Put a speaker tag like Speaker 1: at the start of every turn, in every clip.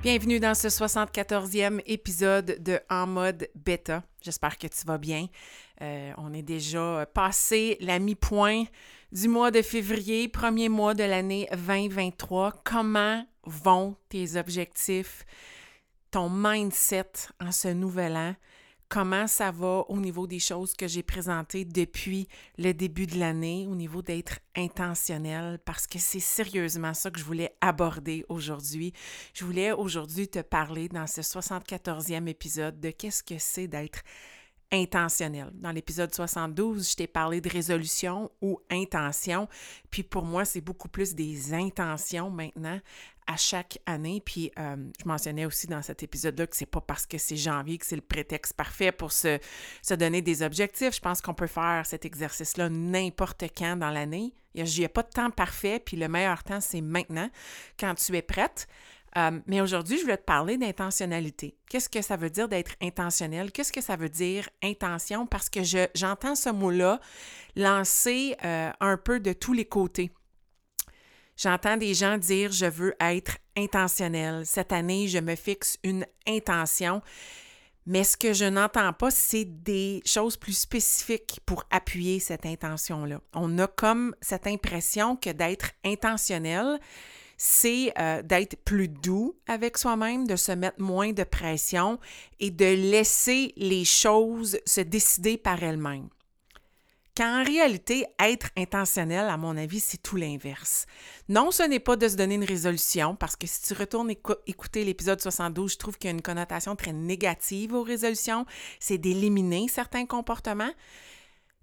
Speaker 1: Bienvenue dans ce 74e épisode de En mode bêta. J'espère que tu vas bien. Euh, on est déjà passé la mi-point du mois de février, premier mois de l'année 2023. Comment vont tes objectifs, ton mindset en ce nouvel an? Comment ça va au niveau des choses que j'ai présentées depuis le début de l'année, au niveau d'être intentionnel, parce que c'est sérieusement ça que je voulais aborder aujourd'hui. Je voulais aujourd'hui te parler dans ce 74e épisode de qu'est-ce que c'est d'être intentionnel. Dans l'épisode 72, je t'ai parlé de résolution ou intention. Puis pour moi, c'est beaucoup plus des intentions maintenant à chaque année. Puis euh, je mentionnais aussi dans cet épisode-là que c'est pas parce que c'est janvier que c'est le prétexte parfait pour se, se donner des objectifs. Je pense qu'on peut faire cet exercice-là n'importe quand dans l'année. Il n'y a, pas de temps parfait, puis le meilleur temps, c'est maintenant, quand tu es prête. Euh, mais aujourd'hui, je voulais te parler d'intentionnalité. Qu'est-ce que ça veut dire d'être intentionnel? Qu'est-ce que ça veut dire intention? Parce que j'entends ce mot-là lancer euh, un peu de tous les côtés. J'entends des gens dire je veux être intentionnel. Cette année, je me fixe une intention. Mais ce que je n'entends pas, c'est des choses plus spécifiques pour appuyer cette intention-là. On a comme cette impression que d'être intentionnel, c'est euh, d'être plus doux avec soi-même, de se mettre moins de pression et de laisser les choses se décider par elles-mêmes. Quand en réalité, être intentionnel, à mon avis, c'est tout l'inverse. Non, ce n'est pas de se donner une résolution, parce que si tu retournes écouter l'épisode 72, je trouve qu'il y a une connotation très négative aux résolutions, c'est d'éliminer certains comportements.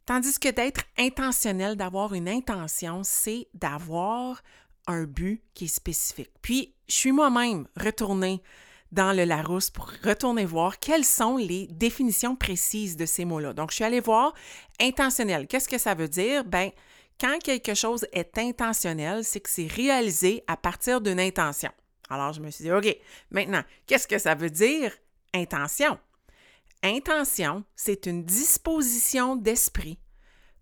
Speaker 1: Tandis que d'être intentionnel, d'avoir une intention, c'est d'avoir un but qui est spécifique. Puis, je suis moi-même retournée dans le Larousse pour retourner voir quelles sont les définitions précises de ces mots-là. Donc, je suis allée voir intentionnel. Qu'est-ce que ça veut dire? Ben, quand quelque chose est intentionnel, c'est que c'est réalisé à partir d'une intention. Alors, je me suis dit, OK, maintenant, qu'est-ce que ça veut dire intention? Intention, c'est une disposition d'esprit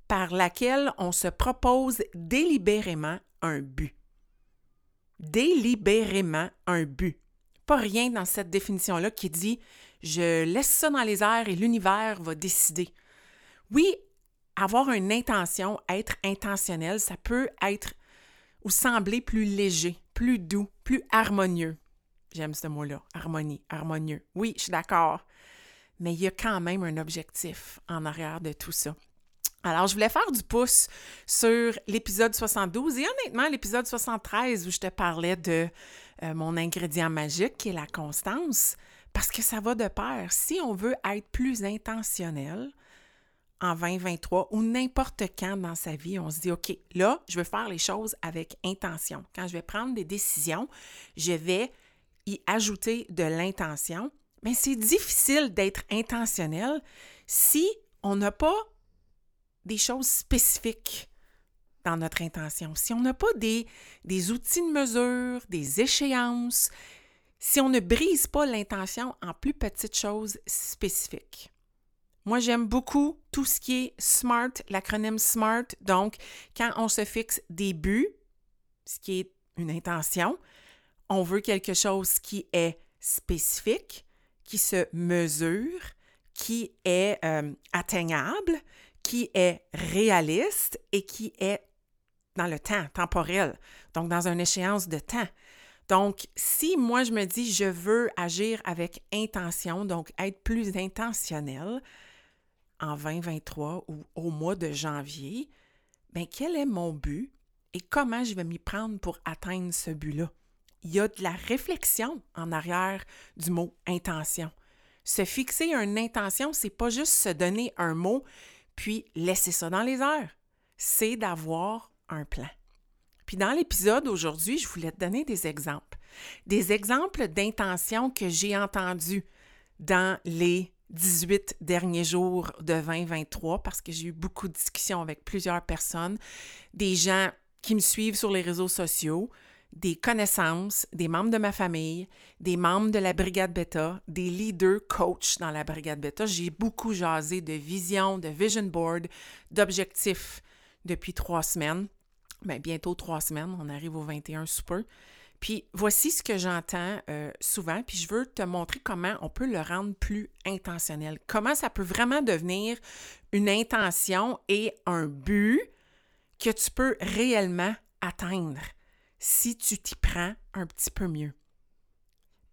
Speaker 1: par laquelle on se propose délibérément un but. Délibérément un but pas rien dans cette définition-là qui dit je laisse ça dans les airs et l'univers va décider. Oui, avoir une intention, être intentionnel, ça peut être ou sembler plus léger, plus doux, plus harmonieux. J'aime ce mot-là, harmonie, harmonieux. Oui, je suis d'accord. Mais il y a quand même un objectif en arrière de tout ça. Alors, je voulais faire du pouce sur l'épisode 72 et honnêtement, l'épisode 73 où je te parlais de euh, mon ingrédient magique qui est la constance, parce que ça va de pair. Si on veut être plus intentionnel en 2023 ou n'importe quand dans sa vie, on se dit, OK, là, je veux faire les choses avec intention. Quand je vais prendre des décisions, je vais y ajouter de l'intention. Mais c'est difficile d'être intentionnel si on n'a pas des choses spécifiques dans notre intention, si on n'a pas des, des outils de mesure, des échéances, si on ne brise pas l'intention en plus petites choses spécifiques. Moi, j'aime beaucoup tout ce qui est SMART, l'acronyme SMART. Donc, quand on se fixe des buts, ce qui est une intention, on veut quelque chose qui est spécifique, qui se mesure, qui est euh, atteignable, qui est réaliste et qui est dans le temps, temporel, donc dans une échéance de temps. Donc, si moi je me dis je veux agir avec intention, donc être plus intentionnel en 2023 ou au mois de janvier, bien, quel est mon but et comment je vais m'y prendre pour atteindre ce but-là? Il y a de la réflexion en arrière du mot intention. Se fixer une intention, c'est pas juste se donner un mot puis laisser ça dans les airs c'est d'avoir un plan. Puis dans l'épisode aujourd'hui, je voulais te donner des exemples. Des exemples d'intentions que j'ai entendues dans les 18 derniers jours de 2023 parce que j'ai eu beaucoup de discussions avec plusieurs personnes, des gens qui me suivent sur les réseaux sociaux, des connaissances, des membres de ma famille, des membres de la Brigade Beta, des leaders coachs dans la Brigade Beta. J'ai beaucoup jasé de vision, de vision board, d'objectifs depuis trois semaines. Bien, bientôt trois semaines, on arrive au 21 super. Puis voici ce que j'entends euh, souvent, puis je veux te montrer comment on peut le rendre plus intentionnel, comment ça peut vraiment devenir une intention et un but que tu peux réellement atteindre si tu t'y prends un petit peu mieux.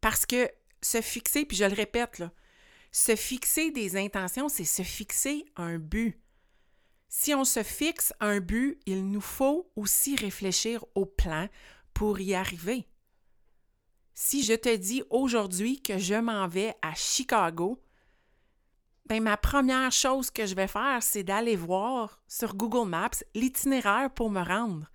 Speaker 1: Parce que se fixer, puis je le répète, se fixer des intentions, c'est se fixer un but. Si on se fixe un but, il nous faut aussi réfléchir au plan pour y arriver. Si je te dis aujourd'hui que je m'en vais à Chicago, ben ma première chose que je vais faire, c'est d'aller voir sur Google Maps l'itinéraire pour me rendre.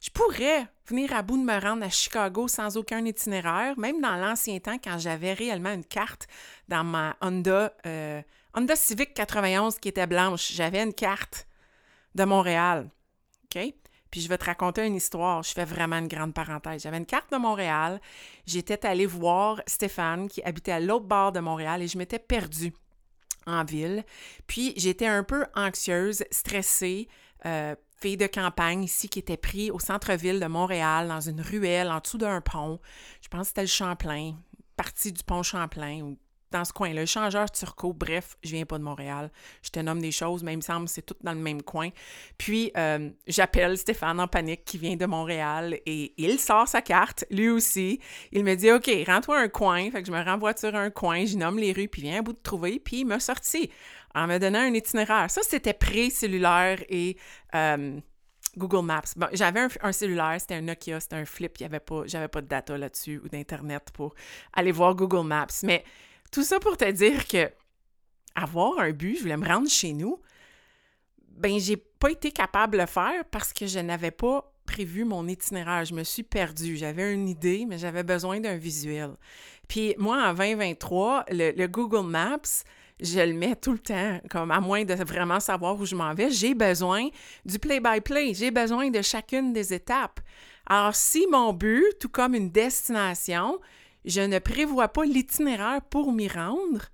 Speaker 1: Je pourrais venir à bout de me rendre à Chicago sans aucun itinéraire, même dans l'ancien temps quand j'avais réellement une carte dans ma Honda, euh, Honda Civic 91 qui était blanche. J'avais une carte de Montréal. OK? Puis je vais te raconter une histoire. Je fais vraiment une grande parenthèse. J'avais une carte de Montréal. J'étais allée voir Stéphane qui habitait à l'autre bord de Montréal et je m'étais perdue en ville. Puis j'étais un peu anxieuse, stressée. Euh, fille de campagne ici qui était pris au centre-ville de Montréal, dans une ruelle en dessous d'un pont. Je pense que c'était le Champlain, partie du pont Champlain ou dans ce coin-là. Le changeur turco, bref, je viens pas de Montréal. Je te nomme des choses, mais il me semble que c'est tout dans le même coin. Puis, euh, j'appelle Stéphane en panique qui vient de Montréal et il sort sa carte, lui aussi. Il me dit, OK, rends-toi un coin. Fait que je me renvoie sur un coin, je nomme les rues, puis viens à bout de trouver. Puis, il m'a sorti en me donnant un itinéraire. Ça, c'était pré-cellulaire et euh, Google Maps. Bon, j'avais un, cellulaire, c'était un Nokia, c'était un flip, il y pas, j'avais pas de data là-dessus ou d'Internet pour aller voir Google Maps. Mais tout ça pour te dire que avoir un but, je voulais me rendre chez nous, ben j'ai pas été capable de le faire parce que je n'avais pas prévu mon itinéraire. Je me suis perdue. J'avais une idée, mais j'avais besoin d'un visuel. Puis moi, en 2023, le Google Maps, je le mets tout le temps, comme à moins de vraiment savoir où je m'en vais, j'ai besoin du play-by-play, j'ai besoin de chacune des étapes. Alors, si mon but, tout comme une destination, je ne prévois pas l'itinéraire pour m'y rendre,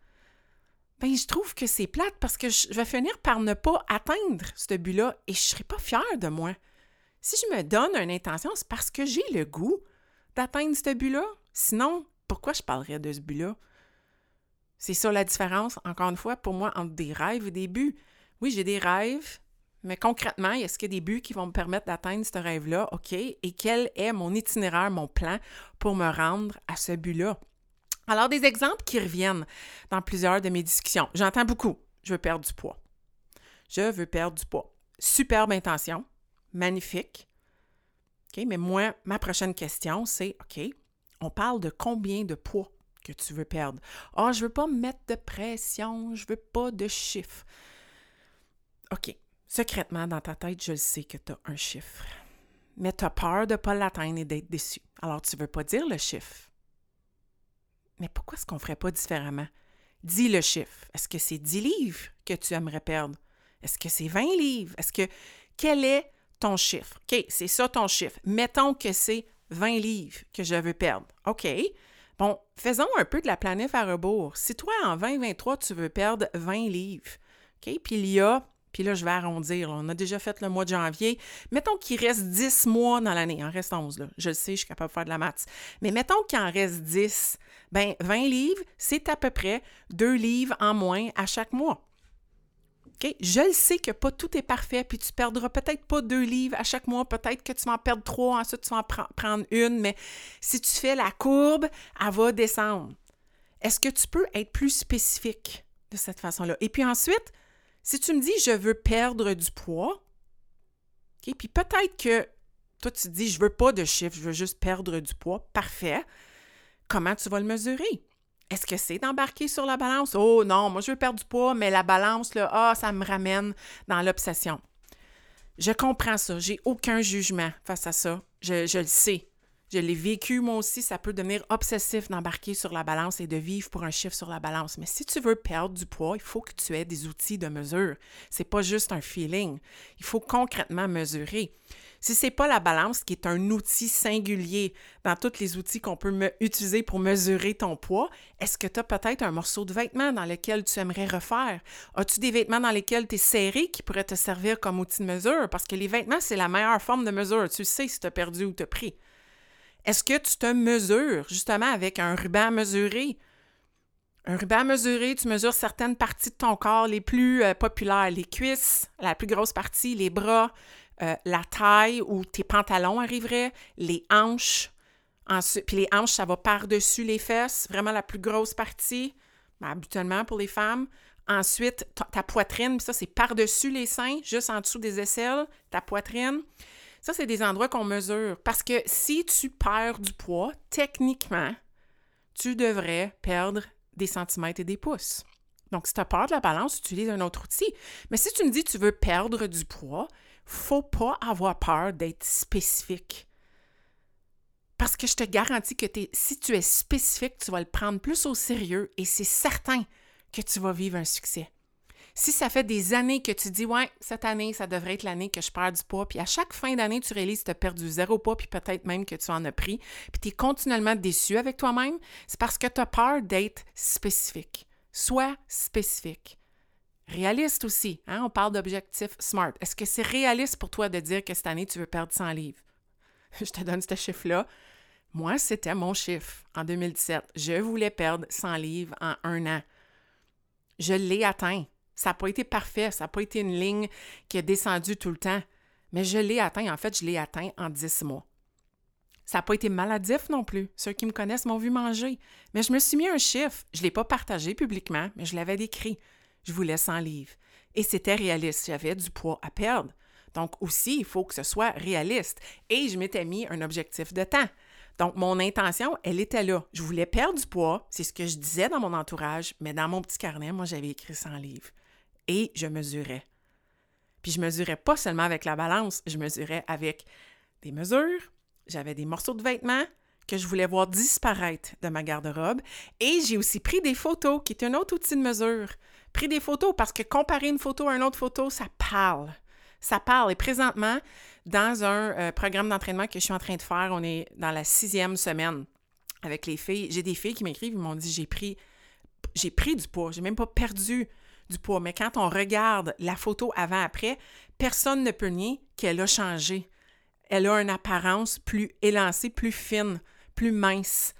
Speaker 1: ben je trouve que c'est plate parce que je vais finir par ne pas atteindre ce but-là et je ne serai pas fière de moi. Si je me donne une intention, c'est parce que j'ai le goût d'atteindre ce but-là. Sinon, pourquoi je parlerais de ce but-là? C'est ça la différence, encore une fois, pour moi, entre des rêves et des buts. Oui, j'ai des rêves, mais concrètement, est-ce qu'il y a des buts qui vont me permettre d'atteindre ce rêve-là? OK. Et quel est mon itinéraire, mon plan pour me rendre à ce but-là? Alors, des exemples qui reviennent dans plusieurs de mes discussions. J'entends beaucoup. Je veux perdre du poids. Je veux perdre du poids. Superbe intention. Magnifique. OK. Mais moi, ma prochaine question, c'est OK, on parle de combien de poids? Que tu veux perdre. Ah, oh, je veux pas me mettre de pression, je veux pas de chiffres. OK. Secrètement, dans ta tête, je le sais que tu as un chiffre. Mais tu as peur de ne pas l'atteindre et d'être déçu. Alors, tu ne veux pas dire le chiffre. Mais pourquoi est-ce qu'on ne ferait pas différemment? Dis le chiffre. Est-ce que c'est 10 livres que tu aimerais perdre? Est-ce que c'est 20 livres? Est-ce que. Quel est ton chiffre? OK, c'est ça ton chiffre. Mettons que c'est 20 livres que je veux perdre. OK. Bon, faisons un peu de la planète à rebours. Si toi, en 2023, tu veux perdre 20 livres, OK? Puis il y a, puis là, je vais arrondir, on a déjà fait le mois de janvier. Mettons qu'il reste 10 mois dans l'année. En reste 11, là. Je le sais, je suis capable de faire de la maths. Mais mettons qu'il en reste 10. Ben 20 livres, c'est à peu près 2 livres en moins à chaque mois. Je le sais que pas tout est parfait, puis tu perdras peut-être pas deux livres à chaque mois, peut-être que tu vas en perdre trois, ensuite tu vas en prendre une, mais si tu fais la courbe, elle va descendre. Est-ce que tu peux être plus spécifique de cette façon-là? Et puis ensuite, si tu me dis je veux perdre du poids, puis peut-être que toi tu te dis je veux pas de chiffre, je veux juste perdre du poids, parfait. Comment tu vas le mesurer? Est-ce que c'est d'embarquer sur la balance? Oh non, moi je veux perdre du poids, mais la balance, là, ah, ça me ramène dans l'obsession. Je comprends ça. J'ai aucun jugement face à ça. Je, le sais. Je l'ai vécu moi aussi, ça peut devenir obsessif d'embarquer sur la balance et de vivre pour un chiffre sur la balance. Mais si tu veux perdre du poids, il faut que tu aies des outils de mesure. C'est pas juste un feeling. Il faut concrètement mesurer. Si c'est pas la balance qui est un outil singulier dans tous les outils qu'on peut utiliser pour mesurer ton poids, est-ce que tu as peut-être un morceau de vêtement dans lequel tu aimerais refaire? As-tu des vêtements dans lesquels tu es serré qui pourraient te servir comme outil de mesure? Parce que les vêtements, c'est la meilleure forme de mesure. Tu sais si tu as perdu ou tu as pris. Est-ce que tu te mesures justement avec un ruban mesuré? Un ruban mesuré, tu mesures certaines parties de ton corps les plus euh, populaires, les cuisses, la plus grosse partie, les bras, euh, la taille où tes pantalons arriveraient, les hanches. Ensuite, puis les hanches, ça va par-dessus les fesses, vraiment la plus grosse partie, ben, habituellement pour les femmes. Ensuite, ta, ta poitrine, ça c'est par-dessus les seins, juste en dessous des aisselles, ta poitrine. Ça, c'est des endroits qu'on mesure. Parce que si tu perds du poids, techniquement, tu devrais perdre des centimètres et des pouces. Donc, si tu as peur de la balance, utilise un autre outil. Mais si tu me dis que tu veux perdre du poids, faut pas avoir peur d'être spécifique. Parce que je te garantis que si tu es spécifique, tu vas le prendre plus au sérieux et c'est certain que tu vas vivre un succès. Si ça fait des années que tu dis, ouais, cette année, ça devrait être l'année que je perds du poids, puis à chaque fin d'année, tu réalises que tu as perdu zéro poids, puis peut-être même que tu en as pris, puis tu es continuellement déçu avec toi-même, c'est parce que tu as peur d'être spécifique. Sois spécifique. Réaliste aussi. Hein? On parle d'objectifs SMART. Est-ce que c'est réaliste pour toi de dire que cette année, tu veux perdre 100 livres? Je te donne ce chiffre-là. Moi, c'était mon chiffre en 2017. Je voulais perdre 100 livres en un an. Je l'ai atteint. Ça n'a pas été parfait, ça n'a pas été une ligne qui a descendu tout le temps, mais je l'ai atteint. En fait, je l'ai atteint en 10 mois. Ça n'a pas été maladif non plus. Ceux qui me connaissent m'ont vu manger. Mais je me suis mis un chiffre. Je ne l'ai pas partagé publiquement, mais je l'avais décrit. Je voulais 100 livres. Et c'était réaliste. J'avais du poids à perdre. Donc aussi, il faut que ce soit réaliste. Et je m'étais mis un objectif de temps. Donc, mon intention, elle était là. Je voulais perdre du poids, c'est ce que je disais dans mon entourage, mais dans mon petit carnet, moi, j'avais écrit 100 livres et je mesurais. Puis je mesurais pas seulement avec la balance, je mesurais avec des mesures, j'avais des morceaux de vêtements que je voulais voir disparaître de ma garde-robe et j'ai aussi pris des photos, qui est un autre outil de mesure. Pris des photos parce que comparer une photo à une autre photo, ça parle. Ça parle. Et présentement, dans un euh, programme d'entraînement que je suis en train de faire, on est dans la sixième semaine avec les filles. J'ai des filles qui m'écrivent, ils m'ont dit j'ai pris, j'ai pris du poids, j'ai même pas perdu du poids. Mais quand on regarde la photo avant-après, personne ne peut nier qu'elle a changé. Elle a une apparence plus élancée, plus fine, plus mince.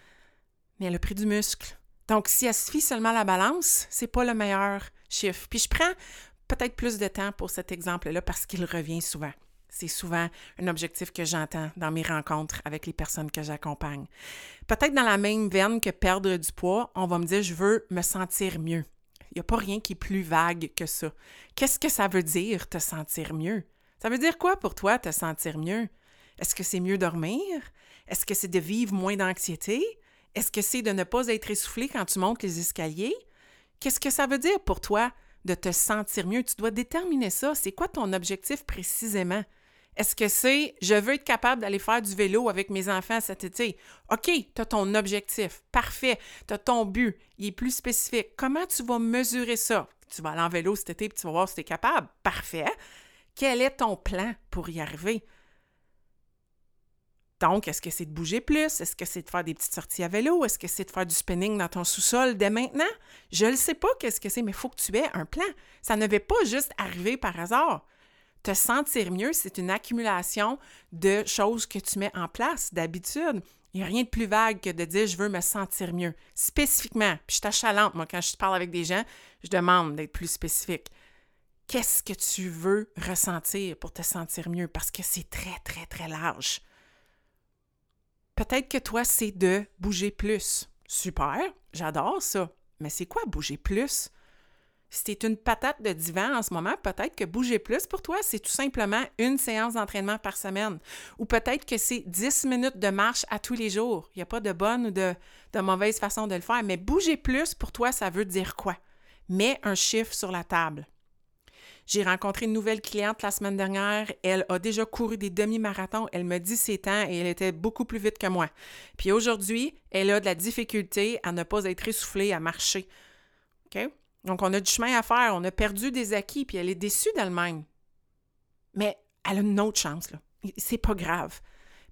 Speaker 1: Mais elle a pris du muscle. Donc, si elle se fie seulement à la balance, c'est pas le meilleur chiffre. Puis je prends peut-être plus de temps pour cet exemple-là parce qu'il revient souvent. C'est souvent un objectif que j'entends dans mes rencontres avec les personnes que j'accompagne. Peut-être dans la même veine que perdre du poids, on va me dire je veux me sentir mieux. Il n'y a pas rien qui est plus vague que ça. Qu'est-ce que ça veut dire te sentir mieux? Ça veut dire quoi pour toi te sentir mieux? Est-ce que c'est mieux dormir? Est-ce que c'est de vivre moins d'anxiété? Est-ce que c'est de ne pas être essoufflé quand tu montes les escaliers? Qu'est-ce que ça veut dire pour toi de te sentir mieux? Tu dois déterminer ça. C'est quoi ton objectif précisément? Est-ce que c'est je veux être capable d'aller faire du vélo avec mes enfants cet été? OK, tu as ton objectif. Parfait. Tu as ton but. Il est plus spécifique. Comment tu vas mesurer ça? Tu vas aller en vélo cet été et tu vas voir si tu es capable. Parfait. Quel est ton plan pour y arriver? Donc, est-ce que c'est de bouger plus? Est-ce que c'est de faire des petites sorties à vélo? Est-ce que c'est de faire du spinning dans ton sous-sol dès maintenant? Je ne sais pas qu'est-ce que c'est, mais il faut que tu aies un plan. Ça ne va pas juste arriver par hasard te sentir mieux, c'est une accumulation de choses que tu mets en place d'habitude. Il n'y a rien de plus vague que de dire je veux me sentir mieux. Spécifiquement, puis je t'achalante, moi, quand je parle avec des gens, je demande d'être plus spécifique. Qu'est-ce que tu veux ressentir pour te sentir mieux? Parce que c'est très, très, très large. Peut-être que toi, c'est de bouger plus. Super, j'adore ça. Mais c'est quoi bouger plus? Si une patate de divan en ce moment, peut-être que bouger plus pour toi, c'est tout simplement une séance d'entraînement par semaine. Ou peut-être que c'est 10 minutes de marche à tous les jours. Il n'y a pas de bonne ou de mauvaise façon de le faire. Mais bouger plus pour toi, ça veut dire quoi? Mets un chiffre sur la table. J'ai rencontré une nouvelle cliente la semaine dernière. Elle a déjà couru des demi-marathons. Elle me dit ses temps et elle était beaucoup plus vite que moi. Puis aujourd'hui, elle a de la difficulté à ne pas être essoufflée, à marcher. OK? Donc, on a du chemin à faire. On a perdu des acquis, puis elle est déçue d'elle-même. Mais elle a une autre chance, là. C'est pas grave.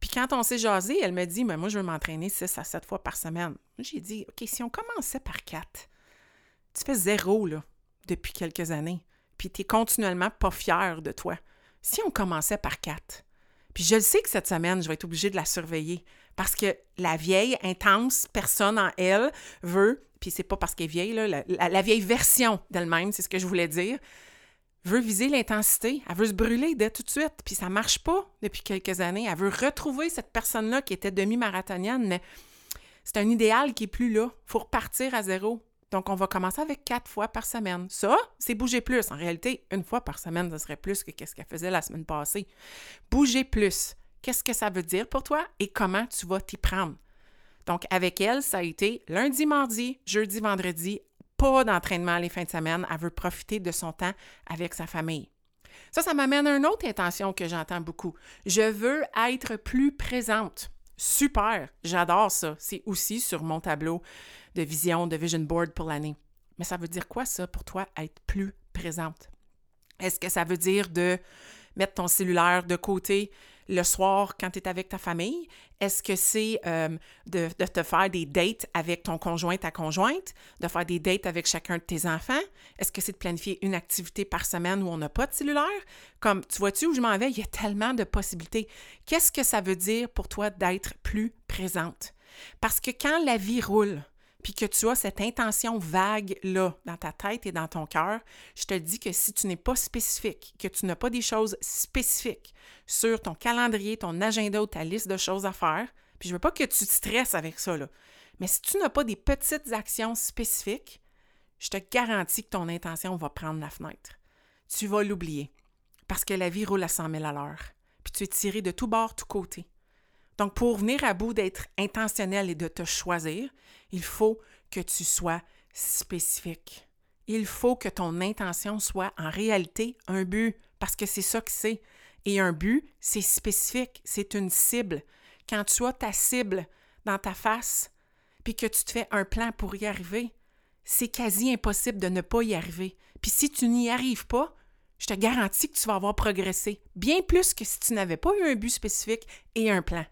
Speaker 1: Puis quand on s'est jasé, elle me dit, mais moi, je veux m'entraîner 6 à 7 fois par semaine. J'ai dit, OK, si on commençait par 4, tu fais zéro, là, depuis quelques années puis tu es continuellement pas fier de toi. Si on commençait par quatre, puis je le sais que cette semaine, je vais être obligée de la surveiller parce que la vieille, intense personne en elle veut, puis c'est pas parce qu'elle est vieille, la, vieille version d'elle-même, c'est ce que je voulais dire, veut viser l'intensité, elle veut se brûler dès tout de suite, puis ça marche pas depuis quelques années. Elle veut retrouver cette personne-là qui était demi-marathonienne, mais c'est un idéal qui est plus là. Il faut repartir à zéro. Donc, on va commencer avec quatre fois par semaine. Ça, c'est bouger plus. En réalité, une fois par semaine, ce serait plus que ce qu'elle faisait la semaine passée. Bouger plus. Qu'est-ce que ça veut dire pour toi et comment tu vas t'y prendre? Donc, avec elle, ça a été lundi, mardi, jeudi, vendredi, pas d'entraînement les fins de semaine. Elle veut profiter de son temps avec sa famille. Ça, ça m'amène à une autre intention que j'entends beaucoup. Je veux être plus présente. Super, j'adore ça. C'est aussi sur mon tableau de vision, de vision board pour l'année. Mais ça veut dire quoi ça pour toi, être plus présente? Est-ce que ça veut dire de mettre ton cellulaire de côté le soir quand tu es avec ta famille? Est-ce que c'est euh, de, te faire des dates avec ton conjoint, ta conjointe, de faire des dates avec chacun de tes enfants? Est-ce que c'est de planifier une activité par semaine où on n'a pas de cellulaire? Comme, tu vois-tu où je m'en vais? Il y a tellement de possibilités. Qu'est-ce que ça veut dire pour toi d'être plus présente? Parce que quand la vie roule, puis que tu as cette intention vague-là dans ta tête et dans ton cœur, je te dis que si tu n'es pas spécifique, que tu n'as pas des choses spécifiques sur ton calendrier, ton agenda ou ta liste de choses à faire, puis je veux pas que tu te stresses avec ça, mais si tu n'as pas des petites actions spécifiques, je te garantis que ton intention va prendre la fenêtre. Tu vas l'oublier parce que la vie roule à 100 000 à l'heure, puis tu es tiré de tout bord, tout côté. Donc, pour venir à bout d'être intentionnel et de te choisir, il faut que tu sois spécifique. Il faut que ton intention soit en réalité un but, parce que c'est ça que c'est. Et un but, c'est spécifique, c'est une cible. Quand tu as ta cible dans ta face, puis que tu te fais un plan pour y arriver, c'est quasi impossible de ne pas y arriver. Puis si tu n'y arrives pas, je te garantis que tu vas avoir progressé, bien plus que si tu n'avais pas eu un but spécifique et un plan.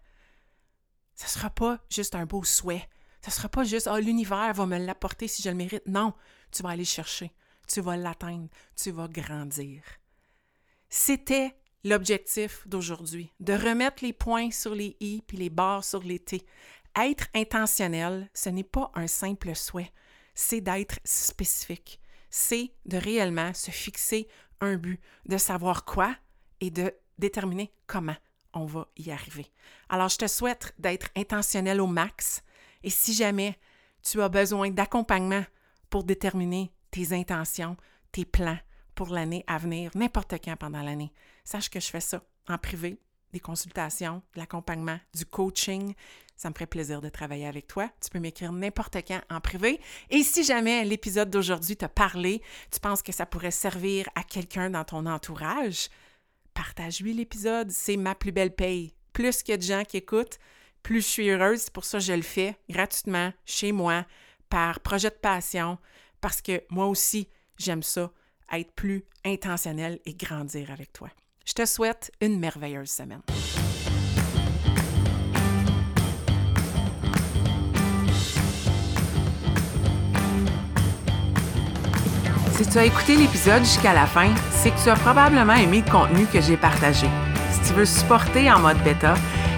Speaker 1: Ce ne sera pas juste un beau souhait, ce ne sera pas juste Ah, l'univers va me l'apporter si je le mérite. Non, tu vas aller chercher, tu vas l'atteindre, tu vas grandir. C'était l'objectif d'aujourd'hui, de remettre les points sur les i puis les barres sur les t. Être intentionnel, ce n'est pas un simple souhait, c'est d'être spécifique. C'est de réellement se fixer un but, de savoir quoi et de déterminer comment on va y arriver. Alors, je te souhaite d'être intentionnel au max, et si jamais tu as besoin d'accompagnement pour déterminer tes intentions, tes plans pour l'année à venir, n'importe quand pendant l'année, sache que je fais ça en privé, des consultations, de l'accompagnement, du coaching. Ça me ferait plaisir de travailler avec toi. Tu peux m'écrire n'importe quand en privé. Et si jamais l'épisode d'aujourd'hui t'a parlé, tu penses que ça pourrait servir à quelqu'un dans ton entourage, partage-lui l'épisode. C'est ma plus belle paye. Plus a de gens qui écoutent, plus je suis heureuse. C'est pour ça que je le fais gratuitement chez moi, par projet de passion, parce que moi aussi, j'aime ça, être plus intentionnel et grandir avec toi. Je te souhaite une merveilleuse semaine. Si tu as écouté l'épisode jusqu'à la fin, c'est que tu as probablement aimé le contenu que j'ai partagé. Si tu veux supporter en mode bêta,